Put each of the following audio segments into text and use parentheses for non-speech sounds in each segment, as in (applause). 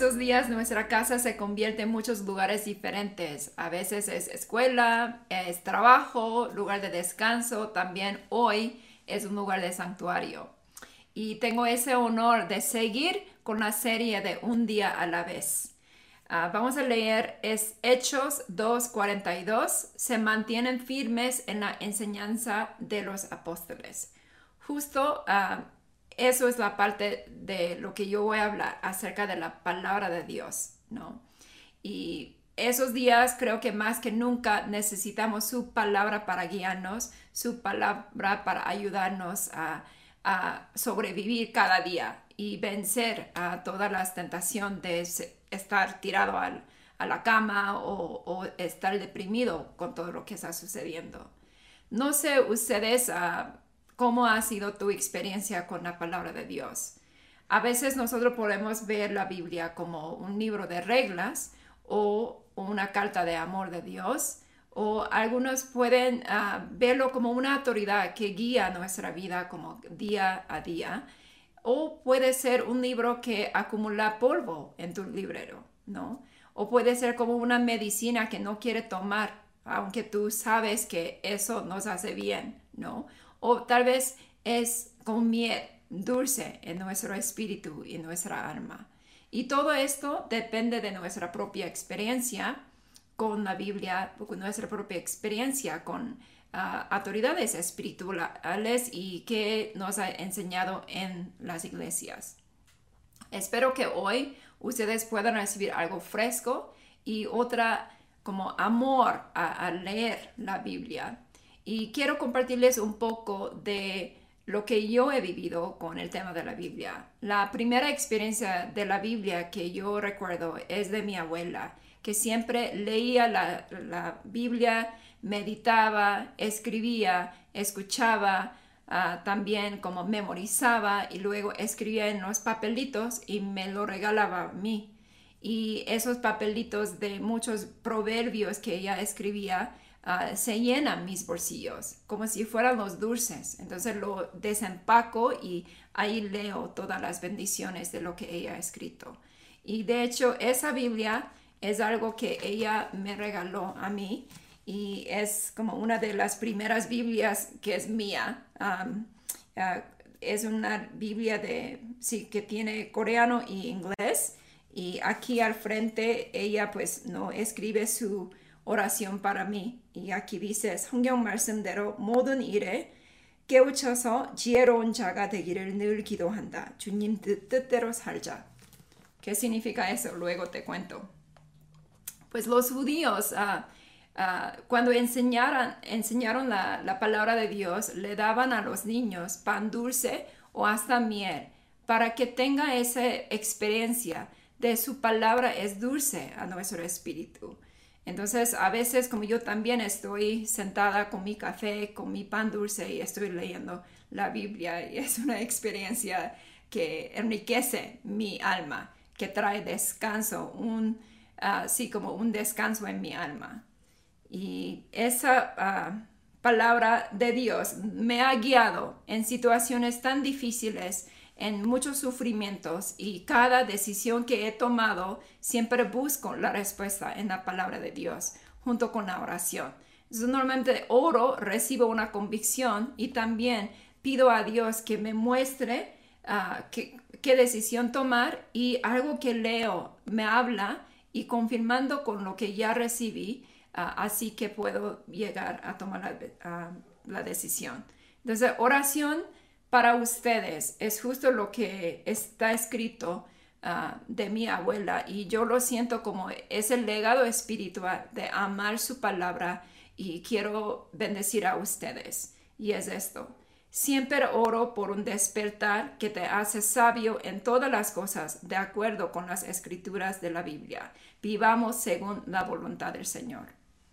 Esos días nuestra casa se convierte en muchos lugares diferentes. A veces es escuela, es trabajo, lugar de descanso. También hoy es un lugar de santuario. Y tengo ese honor de seguir con la serie de Un día a la vez. Ah, vamos a leer es Hechos 2.42. Se mantienen firmes en la enseñanza de los apóstoles. Justo uh, eso es la parte de lo que yo voy a hablar acerca de la palabra de Dios, ¿no? Y esos días creo que más que nunca necesitamos su palabra para guiarnos, su palabra para ayudarnos a, sobrevivir cada día y vencer a toda la tentación de estar tirado a la cama o, estar deprimido con todo lo que está sucediendo. No sé ustedes uh, ¿Cómo ha sido tu experiencia con la palabra de Dios? A veces nosotros podemos ver la Biblia como un libro de reglas o una carta de amor de Dios, o algunos pueden ah, verlo como una autoridad que guía nuestra vida como día a día, o puede ser un libro que acumula polvo en tu librero, ¿no? O puede ser como una medicina que no quiere tomar, aunque tú sabes que eso nos hace bien, ¿no? O tal vez es con miel dulce en nuestro espíritu y nuestra alma. Y todo esto depende de nuestra propia experiencia con la Biblia, con nuestra propia experiencia con ah, autoridades espirituales y que nos ha enseñado en las iglesias. Espero que hoy ustedes puedan recibir algo fresco y otra como amor a leer la Biblia y quiero compartirles un poco de lo que yo he vivido con el tema de la Biblia. La primera experiencia de la Biblia que yo recuerdo es de mi abuela, que siempre leía la, Biblia, meditaba, escribía, escuchaba, ah, también como memorizaba y luego escribía en los papelitos y me lo regalaba a mí. Y esos papelitos de muchos proverbios que ella escribía, Ah, se llenan mis bolsillos como si fueran los dulces. Entonces lo desempaco y ahí leo todas las bendiciones de lo que ella ha escrito. Y de hecho esa Biblia es algo que ella me regaló a mí y es como una de las primeras Biblias que es mía. Ah, es una Biblia de, sí, que tiene coreano y inglés. Y aquí al frente ella pues no escribe su oración para mí. Y aquí dice 성경 말씀대로 모든 일에 깨우쳐서 지혜로운 자가 되기를 늘 기도한다. 주님 뜻대로 살자. ¿Qué significa eso? Luego te cuento. Pues los judíos, uh, uh, cuando enseñaron, enseñaron la, la, palabra de Dios, le daban a los niños pan dulce o hasta miel para que tenga esa experiencia de su palabra es dulce a nuestro espíritu. Entonces, a veces, como yo también estoy sentada con mi café, con mi pan dulce y estoy leyendo la Biblia, y es una experiencia que enriquece mi alma, que trae descanso, un, ah, como un descanso en mi alma. Y esa ah, palabra de Dios me ha guiado en situaciones tan difíciles en muchos sufrimientos y cada decisión que he tomado siempre busco la respuesta en la palabra de Dios junto con la oración. normalmente oro, recibo una convicción y también pido a Dios que me muestre ah, qué, decisión tomar y algo que leo me habla y confirmando con lo que ya recibí, ah, así que puedo llegar a tomar la, ah, la decisión. Entonces, oración para ustedes es justo lo que está escrito ah, de mi abuela y yo lo siento como es el legado espiritual de amar su palabra y quiero bendecir a ustedes. Y es esto. Siempre oro por un despertar que te hace sabio en todas las cosas, de acuerdo con las escrituras de la Biblia. Vivamos según la voluntad del Señor.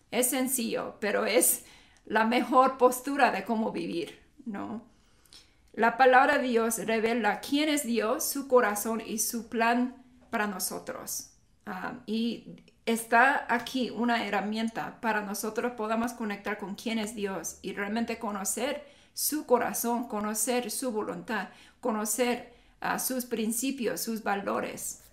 Es sencillo, pero es la mejor postura de cómo vivir ¿no? La palabra de Dios revela quién es Dios, su corazón y su plan para nosotros. Ah, y está aquí una herramienta para nosotros podamos conectar con quién es Dios y realmente conocer su corazón, conocer su voluntad, conocer ah, sus principios, sus valores.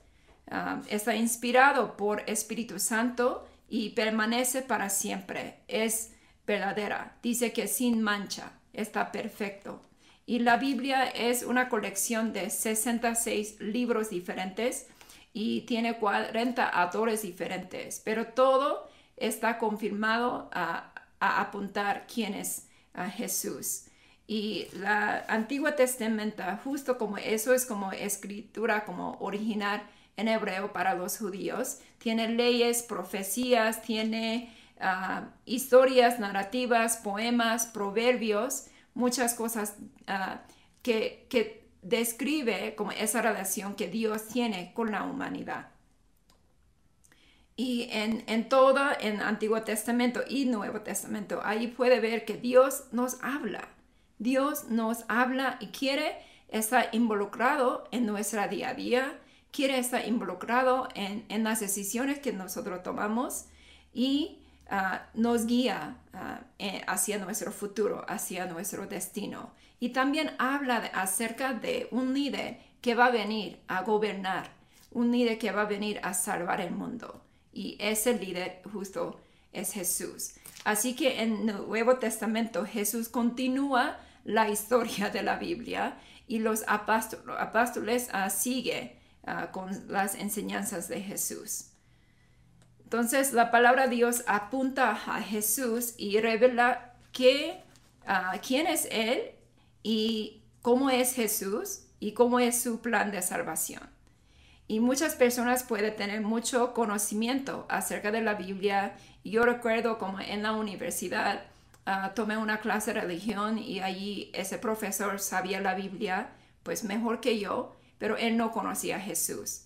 Ah, está inspirado por Espíritu Santo y permanece para siempre. Es verdadera. Dice que sin mancha está perfecto. Y la Biblia es una colección de 66 libros diferentes y tiene 40 autores diferentes, pero todo está confirmado a, apuntar quién es Jesús. Y la Antigua Testamento, justo como eso es como escritura, como original en hebreo para los judíos, tiene leyes, profecías, tiene ah, historias, narrativas, poemas, proverbios, muchas cosas uh, que, que describe como esa relación que Dios tiene con la humanidad. Y en, en todo el Antiguo Testamento y Nuevo Testamento, ahí puede ver que Dios nos habla. Dios nos habla y quiere estar involucrado en nuestra día a día, quiere estar involucrado en, en las decisiones que nosotros tomamos y ah, nos guía ah, eh, hacia nuestro futuro, hacia nuestro destino. Y también habla acerca de un líder que va a venir a gobernar, un líder que va a venir a salvar el mundo. Y ese líder justo es Jesús. Así que en el Nuevo Testamento Jesús continúa la historia de la Biblia y los apóstoles uh, siguen ah, con las enseñanzas de Jesús. Entonces la palabra Dios apunta a Jesús y revela que, ah, quién es Él y cómo es Jesús y cómo es su plan de salvación. Y muchas personas pueden tener mucho conocimiento acerca de la Biblia. Yo recuerdo como en la universidad ah, tomé una clase de religión y allí ese profesor sabía la Biblia pues mejor que yo, pero él no conocía a Jesús.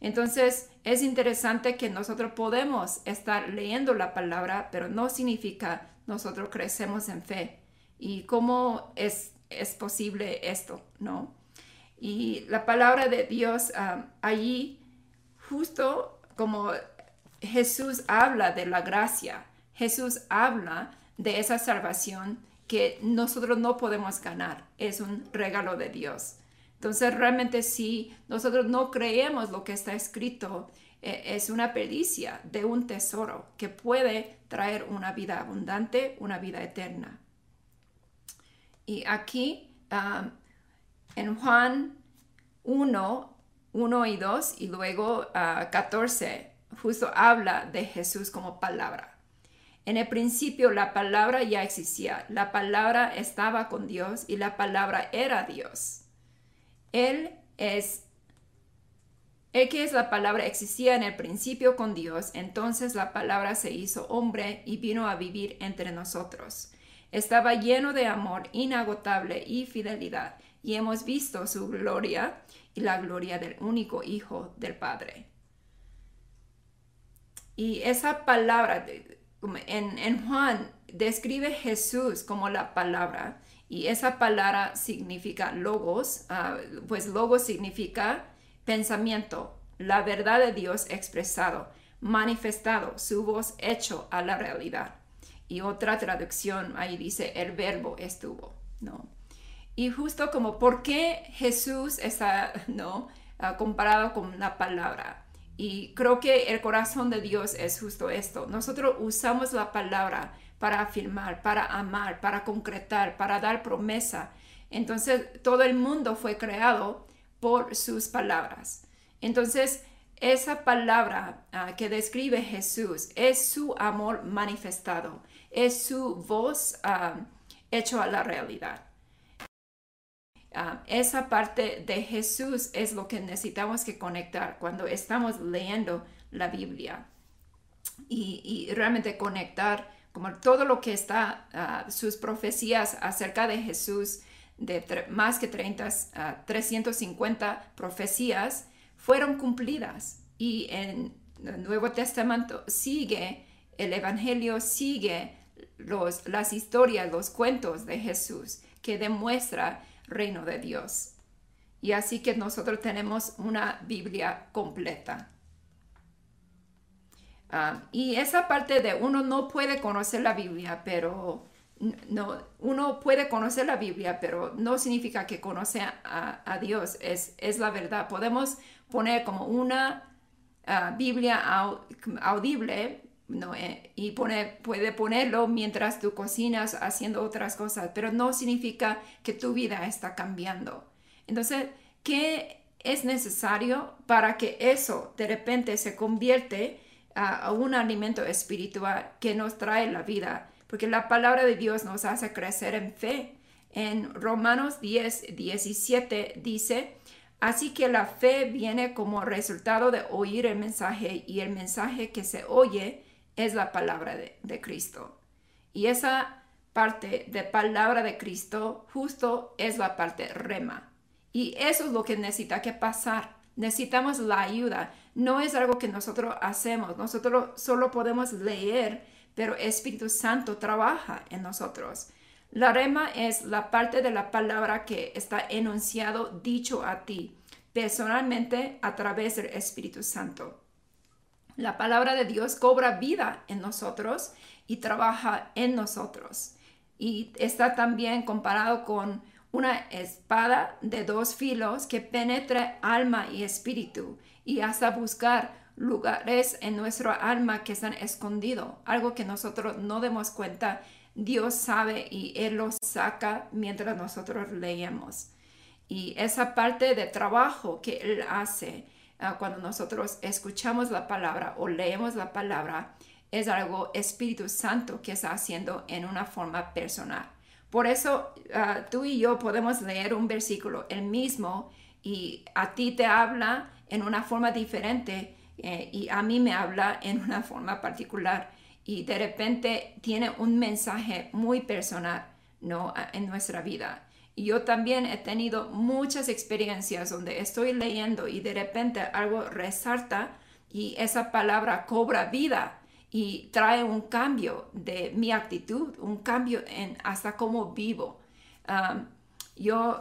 Entonces es interesante que nosotros podemos estar leyendo la palabra, pero no significa nosotros crecemos en fe. Y cómo es es posible esto, ¿no? Y la palabra de Dios allí, justo como Jesús habla de la gracia, Jesús habla de esa salvación que nosotros no podemos ganar, es un regalo de Dios. Entonces realmente si nosotros no creemos lo que está escrito, eh, es una pericia de un tesoro que puede traer una vida abundante, una vida eterna. Y aquí en Juan 1, 1 y 2 y luego 14, uh, justo habla de Jesús como palabra. En el principio la palabra ya existía, la palabra estaba con Dios y la palabra era Dios. Él es, el que es la palabra existía en el principio con Dios, entonces la palabra se hizo hombre y vino a vivir entre nosotros. Estaba lleno de amor inagotable y fidelidad, y hemos visto su gloria y la gloria del único Hijo del Padre. Y esa palabra en, Juan describe Jesús como la palabra, y esa palabra significa logos, ah, pues logos significa pensamiento, la verdad de Dios expresado, manifestado, su voz hecho a la realidad y otra traducción ahí dice el verbo estuvo, ¿no? Y justo como por qué Jesús está, (laughs) ¿no? Ah, comparado con la palabra. Y creo que el corazón de Dios es justo esto. Nosotros usamos la palabra para afirmar, para amar, para concretar, para dar promesa. Entonces todo el mundo fue creado por sus palabras. Entonces esa palabra ah, que describe Jesús es su amor manifestado es su voz um, hecho a la realidad. Um, esa parte de Jesús es lo que necesitamos que conectar cuando estamos leyendo la Biblia y, realmente conectar como todo lo que está, uh, sus profecías acerca de Jesús, de más que 30, 350 uh, profecías, fueron cumplidas. Y en el Nuevo Testamento sigue, el Evangelio sigue las historias, los cuentos de Jesús que demuestra reino de Dios. Y así que nosotros tenemos una Biblia completa. Ah, y esa parte de uno no puede conocer la Biblia, pero no, uno puede conocer la Biblia, pero no significa que conoce a, Dios, es, es, la verdad. Podemos poner como una ah, Biblia audible eh, y puede ponerlo mientras tú cocinas haciendo otras cosas, pero no significa que tu vida está cambiando. Entonces, ¿qué es necesario para que eso de repente se convierte a, un alimento espiritual que nos trae la vida, porque la palabra de Dios nos hace crecer en fe. En Romanos 10, 17 dice, así que la fe viene como resultado de oír el mensaje y el mensaje que se oye es la palabra de, de Cristo. Y esa parte de palabra de Cristo justo es la parte rema. Y eso es lo que necesita que pasar. Necesitamos la ayuda no es algo que nosotros hacemos, nosotros solo podemos leer, pero Espíritu Santo trabaja en nosotros. La rema es la parte de la palabra que está enunciado, dicho a ti, personalmente a través del Espíritu Santo. La palabra de Dios cobra vida en nosotros y trabaja en nosotros. Y está también comparado con una espada de dos filos que penetra alma y espíritu y hasta buscar lugares en nuestro alma que están escondidos, algo que nosotros no demos cuenta, Dios sabe y Él lo saca mientras nosotros leemos. Y esa parte de trabajo que Él hace ah, cuando nosotros escuchamos la palabra o leemos la palabra es algo Espíritu Santo que está haciendo en una forma personal. Por eso ah, tú y yo podemos leer un versículo, el mismo, y a ti te habla en una forma diferente eh, y a mí me habla en una forma particular y de repente tiene un mensaje muy personal ¿no? en nuestra vida. Y yo también he tenido muchas experiencias donde estoy leyendo y de repente algo resalta y esa palabra cobra vida y trae un cambio de mi actitud, un cambio en hasta cómo vivo. yo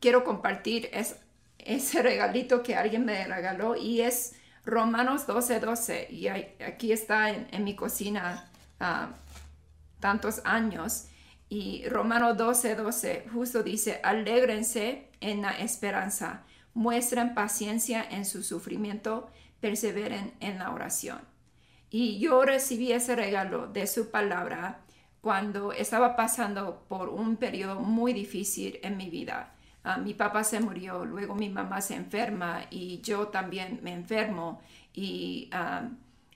quiero compartir es, ese regalito que alguien me regaló y es Romanos 12, 12. Y aquí está en, mi cocina uh, tantos años. Y Romanos 12, 12 justo dice, alégrense en la esperanza, muestren paciencia en su sufrimiento, perseveren en la oración. Y yo recibí ese regalo de su palabra cuando estaba pasando por un periodo muy difícil en mi vida. Ah, mi papá se murió, luego mi mamá se enferma y yo también me enfermo y ah,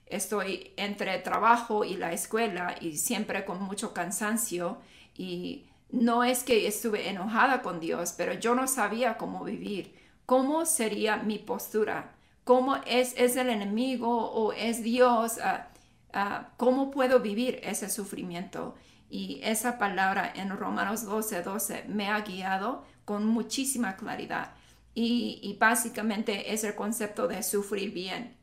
estoy entre trabajo y la escuela y siempre con mucho cansancio y no es que estuve enojada con Dios, pero yo no sabía cómo vivir, cómo sería mi postura, cómo es, es el enemigo o es Dios, ah, cómo puedo vivir ese sufrimiento. Y esa palabra en Romanos 12, 12 me ha guiado con muchísima claridad. Y, básicamente es el concepto de sufrir bien.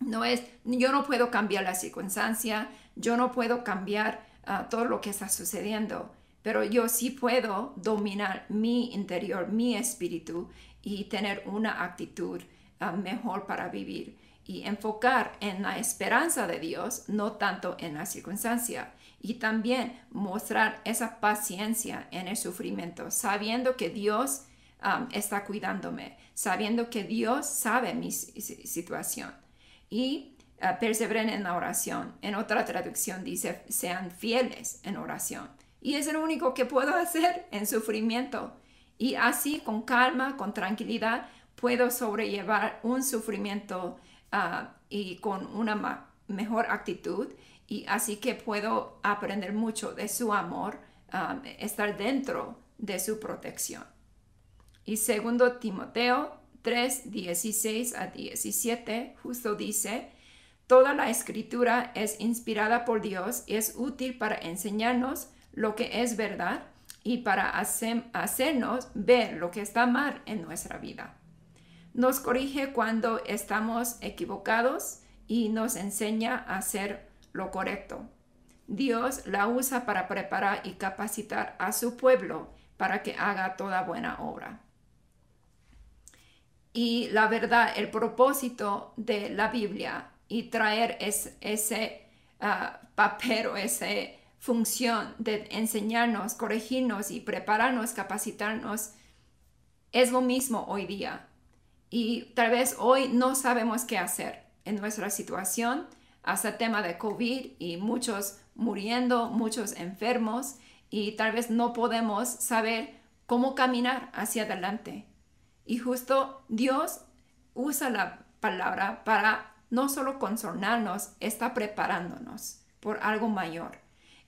No es, yo no puedo cambiar la circunstancia, yo no puedo cambiar ah, todo lo que está sucediendo, pero yo sí puedo dominar mi interior, mi espíritu y tener una actitud ah, mejor para vivir y enfocar en la esperanza de Dios, no tanto en la circunstancia y también mostrar esa paciencia en el sufrimiento, sabiendo que Dios um, está cuidándome, sabiendo que Dios sabe mi situación. Y uh, perseveren en la oración. En otra traducción dice, sean fieles en oración. Y es lo único que puedo (laughs) hacer en sufrimiento. Y así, con calma, con tranquilidad, puedo sobrellevar un sufrimiento uh, y con una mejor actitud y así que puedo aprender mucho de su amor, um, estar dentro de su protección. Y segundo Timoteo 3, 16 a 17, justo dice, Toda la escritura es inspirada por Dios y es útil para enseñarnos lo que es verdad y para hacernos ver lo que está mal en nuestra vida. Nos corrige cuando estamos equivocados y nos enseña a ser lo correcto. Dios la usa para preparar y capacitar a su pueblo para que haga toda buena obra. Y la verdad, el propósito de la Biblia y traer ese uh, papel o esa función de enseñarnos, corregirnos y prepararnos, capacitarnos, es lo mismo hoy día. Y tal vez hoy no sabemos qué hacer en nuestra situación, hasta tema de COVID y muchos muriendo, muchos enfermos y tal vez no podemos saber cómo caminar hacia adelante. Y justo Dios usa la palabra para no solo consolarnos, está preparándonos por algo mayor.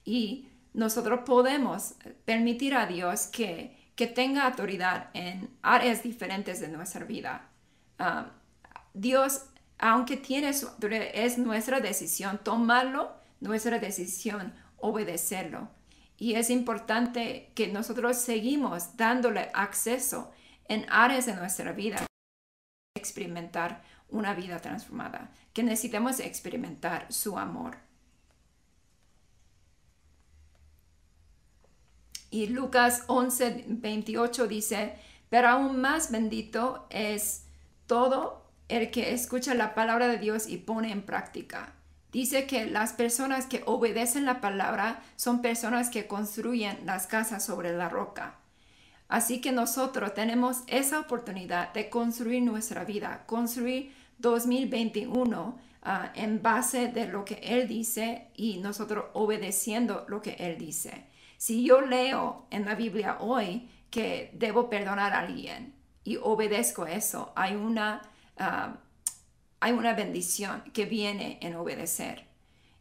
Y nosotros podemos permitir a Dios que, que tenga autoridad en áreas diferentes de nuestra vida. Ah, Dios, aunque tiene su autoridad, es nuestra decisión tomarlo, nuestra decisión obedecerlo. Y es importante que nosotros seguimos dándole acceso en áreas de nuestra vida experimentar una vida transformada, que necesitamos experimentar su amor. Y Lucas 11, 28 dice, pero aún más bendito es todo el que escucha la palabra de Dios y pone en práctica. Dice que las personas que obedecen la palabra son personas que construyen las casas sobre la roca. Así que nosotros tenemos esa oportunidad de construir nuestra vida, construir 2021 ah, en base de lo que Él dice y nosotros obedeciendo lo que Él dice. Si yo leo en la Biblia hoy que debo perdonar a alguien y obedezco eso, hay una... Ah, hay una bendición que viene en obedecer.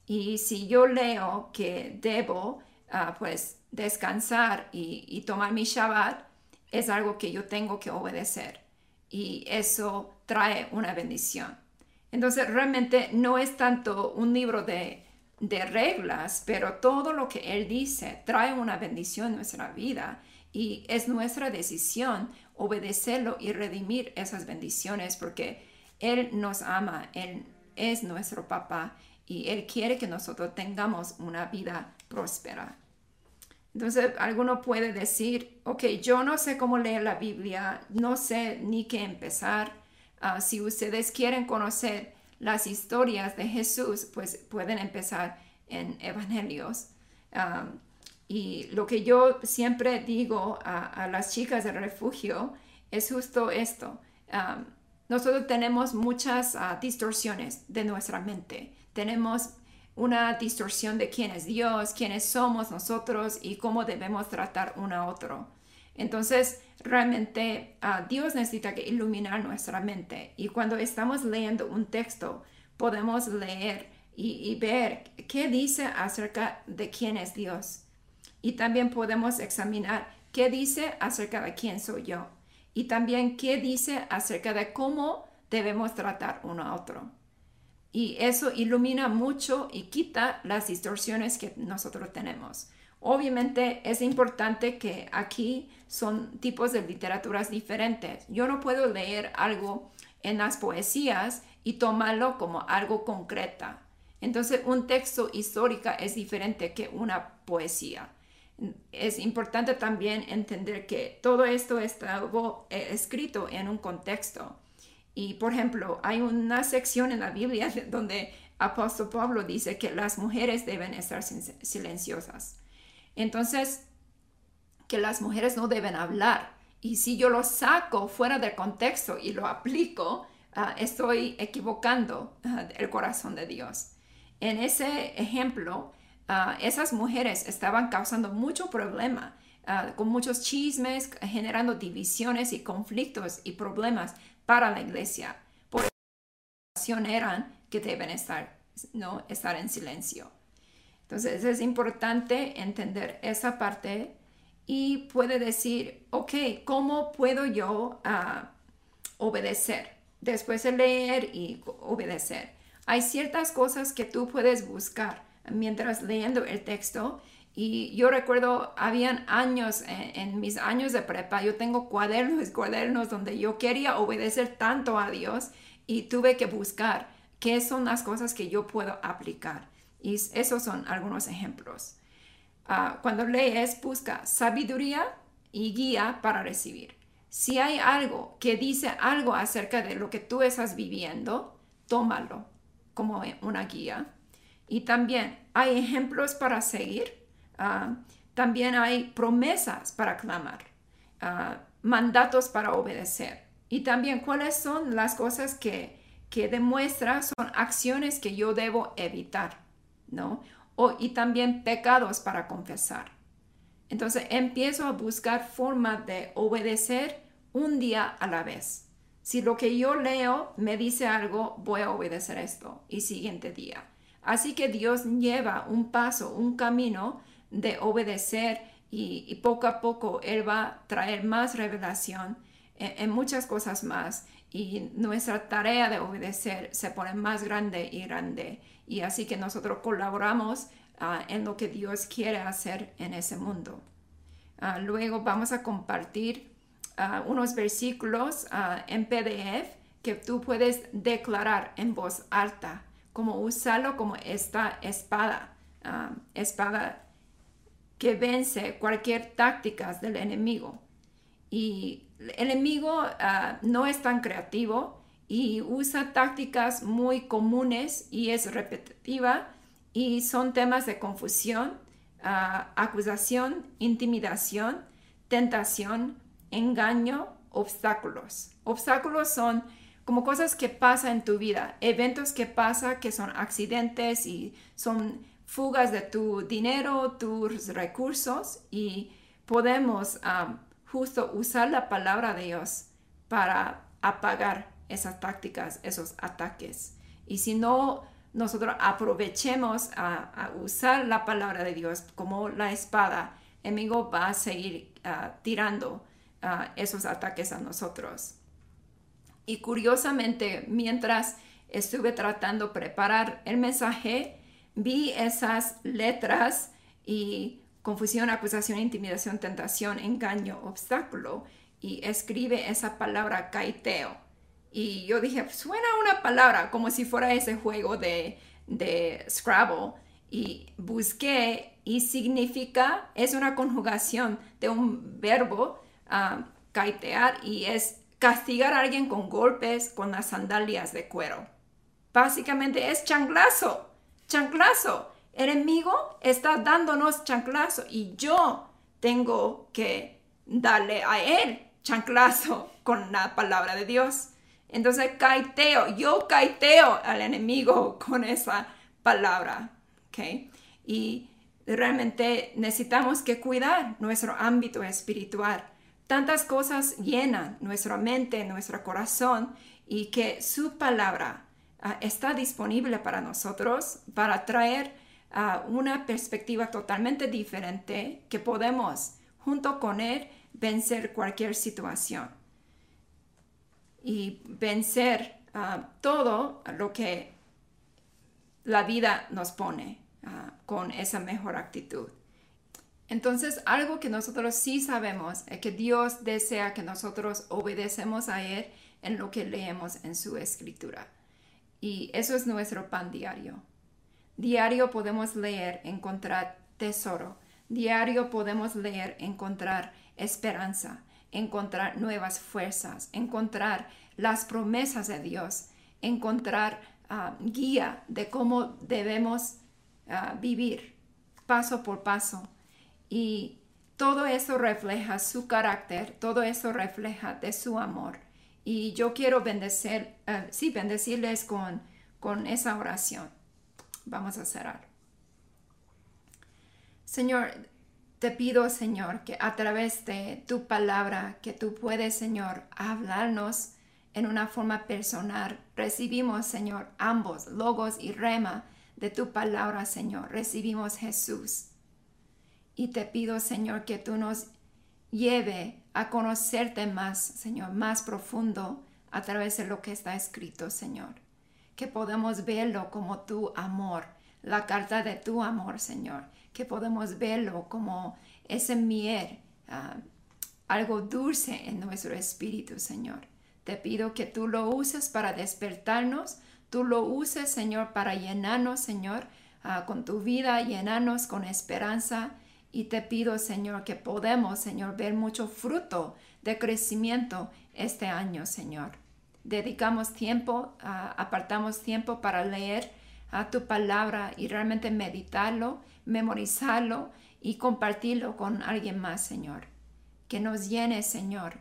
Y si yo leo que debo ah, pues descansar y, tomar mi Shabbat, es algo que yo tengo que obedecer. Y eso trae una bendición. Entonces realmente no es tanto un libro de, de reglas, pero todo lo que Él dice trae una bendición en nuestra vida y es nuestra decisión obedecerlo y redimir esas bendiciones porque él nos ama, Él es nuestro papá y Él quiere que nosotros tengamos una vida próspera. Entonces, alguno puede decir, ok, yo no sé cómo leer la Biblia, no sé ni qué empezar. Ah, si ustedes quieren conocer las historias de Jesús, pues pueden empezar en Evangelios. Ah, y lo que yo siempre digo a, las chicas del refugio es justo esto. Nosotros tenemos muchas ah, distorsiones de nuestra mente. Tenemos una distorsión de quién es Dios, quiénes somos nosotros y cómo debemos tratar uno a otro. Entonces, realmente ah, Dios necesita que iluminar nuestra mente. Y cuando estamos leyendo un texto, podemos leer y, ver qué dice acerca de quién es Dios. Y también podemos examinar qué dice acerca de quién soy yo y también qué dice acerca de cómo debemos tratar uno a otro. Y eso ilumina mucho y quita las distorsiones que nosotros tenemos. Obviamente es importante que aquí son tipos de literaturas diferentes. Yo no puedo leer algo en las poesías y tomarlo como algo concreta. Entonces un texto histórico es diferente que una poesía es importante también entender que todo esto está eh, escrito en un contexto. Y por ejemplo, hay una sección en la Biblia (laughs) donde apóstol Pablo dice que las mujeres deben estar silenciosas. Entonces, que las mujeres no deben hablar. Y si yo lo saco fuera del contexto y lo aplico, ah, estoy equivocando ah, el corazón de Dios. En ese ejemplo, Ah, esas mujeres estaban causando mucho problema, ah, con muchos chismes, generando divisiones y conflictos y problemas para la iglesia. Por eso eran que deben estar, ¿no? estar en silencio. Entonces es importante entender esa parte y puede decir, ok, ¿cómo puedo yo ah, obedecer? Después de leer y obedecer. Hay ciertas cosas que tú puedes buscar mientras leyendo el texto. Y yo recuerdo, habían años, en, mis años de prepa, yo tengo cuadernos, (laughs) cuadernos donde yo quería obedecer tanto a Dios y tuve que buscar qué son las cosas que yo puedo aplicar. Y esos son algunos ejemplos. Ah, cuando lees, busca sabiduría y guía para recibir. Si hay algo que dice algo acerca de lo que tú estás viviendo, tómalo como una guía. Y también hay ejemplos para seguir. Ah, también hay promesas para clamar, ah, mandatos para obedecer. Y también cuáles son las cosas que, que demuestra, son acciones que yo debo evitar, ¿no? O, y también pecados para confesar. Entonces empiezo a buscar formas de obedecer un día a la vez. Si lo que yo leo me dice algo, voy a obedecer esto y siguiente día. Así que Dios lleva un paso, un camino de obedecer y, poco a poco Él va a traer más revelación en, muchas cosas más y nuestra tarea de obedecer se pone más grande y grande. Y así que nosotros colaboramos ah, en lo que Dios quiere hacer en ese mundo. Ah, luego vamos a compartir ah, unos versículos en PDF que tú puedes declarar en voz alta, como usarlo como esta espada, espada que vence cualquier táctica del enemigo. Y el enemigo ah, no es tan creativo y usa tácticas muy comunes y es repetitiva y son temas de confusión, ah, acusación, intimidación, tentación, engaño, obstáculos. Obstáculos son como cosas que pasan en tu vida, eventos que pasan que son accidentes y son fugas de tu dinero, tus recursos y podemos justo usar la palabra de Dios para apagar esas tácticas, esos ataques. Y si no, nosotros aprovechemos a, usar la palabra de Dios como la espada, el enemigo va a seguir ah, tirando ah, esos ataques a nosotros. Y curiosamente, mientras estuve tratando de preparar el mensaje, vi esas letras y confusión, acusación, intimidación, tentación, engaño, obstáculo y escribe esa palabra caiteo. Y yo dije, suena una palabra como si fuera ese juego de, de Scrabble. Y busqué y significa, es una conjugación de un verbo, caitear, y es castigar a alguien con golpes con las sandalias de cuero. Básicamente es changlazo chanclazo. El enemigo está dándonos chanclazo y yo tengo que darle a él chanclazo (laughs) con la palabra de Dios. Entonces caiteo, yo caiteo al enemigo (laughs) con esa palabra. ¿okay? Y realmente necesitamos que cuidar nuestro ámbito espiritual. Tantas cosas llenan nuestra mente, nuestro corazón y que su palabra Ah, está disponible para nosotros para traer ah, una perspectiva totalmente diferente que podemos junto con él vencer cualquier situación y vencer ah, todo lo que la vida nos pone con esa mejor actitud. Entonces, algo que nosotros sí sabemos es que Dios desea que nosotros obedecemos a Él en lo que leemos en su escritura. Y eso es nuestro pan diario. Diario podemos leer, encontrar tesoro. Diario podemos leer, encontrar esperanza, encontrar nuevas fuerzas, encontrar las promesas de Dios, encontrar ah, guía de cómo debemos ah, vivir paso por paso. Y todo eso refleja su carácter, todo eso refleja de su amor. Y yo quiero bendecir, eh, sí, bendecirles con, con esa oración. Vamos a cerrar. Señor, te pido, Señor, que a través de tu palabra, que tú puedes, Señor, hablarnos en una forma personal. Recibimos, Señor, ambos, logos y rema de tu palabra, Señor. Recibimos Jesús. Y te pido, Señor, que tú nos lleve a conocerte más, Señor, más profundo a través de lo que está escrito, Señor. Que podemos verlo como tu amor, la carta de tu amor, Señor. Que podemos verlo como ese miel, ah, algo dulce en nuestro espíritu, Señor. Te pido que tú lo uses para despertarnos, tú lo uses, Señor, para llenarnos, Señor, ah, con tu vida, llénanos con esperanza y te pido, Señor, que podemos, Señor, ver mucho fruto de crecimiento este año, Señor. Dedicamos tiempo, ah, apartamos tiempo para leer a tu palabra y realmente meditarlo, memorizarlo y compartirlo con alguien más, Señor. Que nos llene, Señor,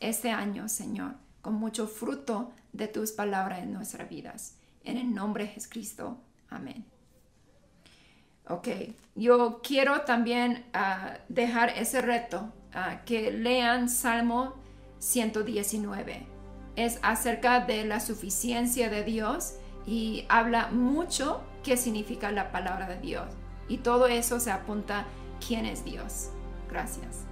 este año, Señor, con mucho fruto de tus palabras en nuestras vidas. En el nombre de Jesucristo. Amén. Ok, yo quiero también ah, dejar ese reto, ah, que lean Salmo 119. Es acerca de la suficiencia de Dios y habla mucho qué significa la palabra de Dios. Y todo eso se apunta quién es Dios. Gracias.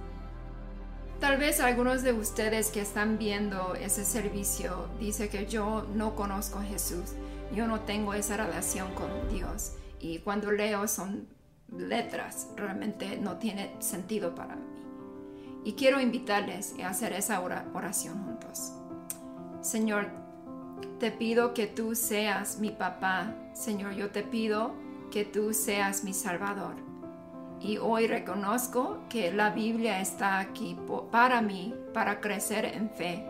Tal vez algunos de ustedes que están viendo ese servicio dice que yo no conozco a Jesús, yo no tengo esa relación con Dios y cuando leo son letras, realmente no tiene sentido para mí. Y quiero invitarles a hacer esa oración juntos. Señor, te pido que tú seas mi papá. Señor, yo te pido que tú seas mi salvador. Y hoy reconozco que la Biblia está aquí para mí, para crecer en fe.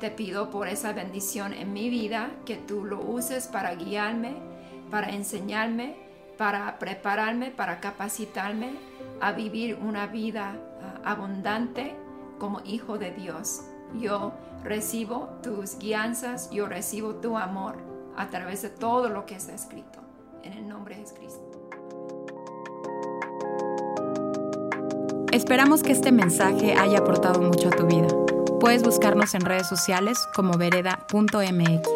Te pido por esa bendición en mi vida, que tú lo uses para guiarme, para enseñarme, para prepararme, para capacitarme a vivir una vida ah, abundante como hijo de Dios. Yo recibo tus guianzas, yo recibo tu amor a través de todo lo que está escrito. En el nombre de Cristo. Esperamos que este mensaje haya aportado mucho a tu vida. Puedes buscarnos en redes sociales como vereda.mx.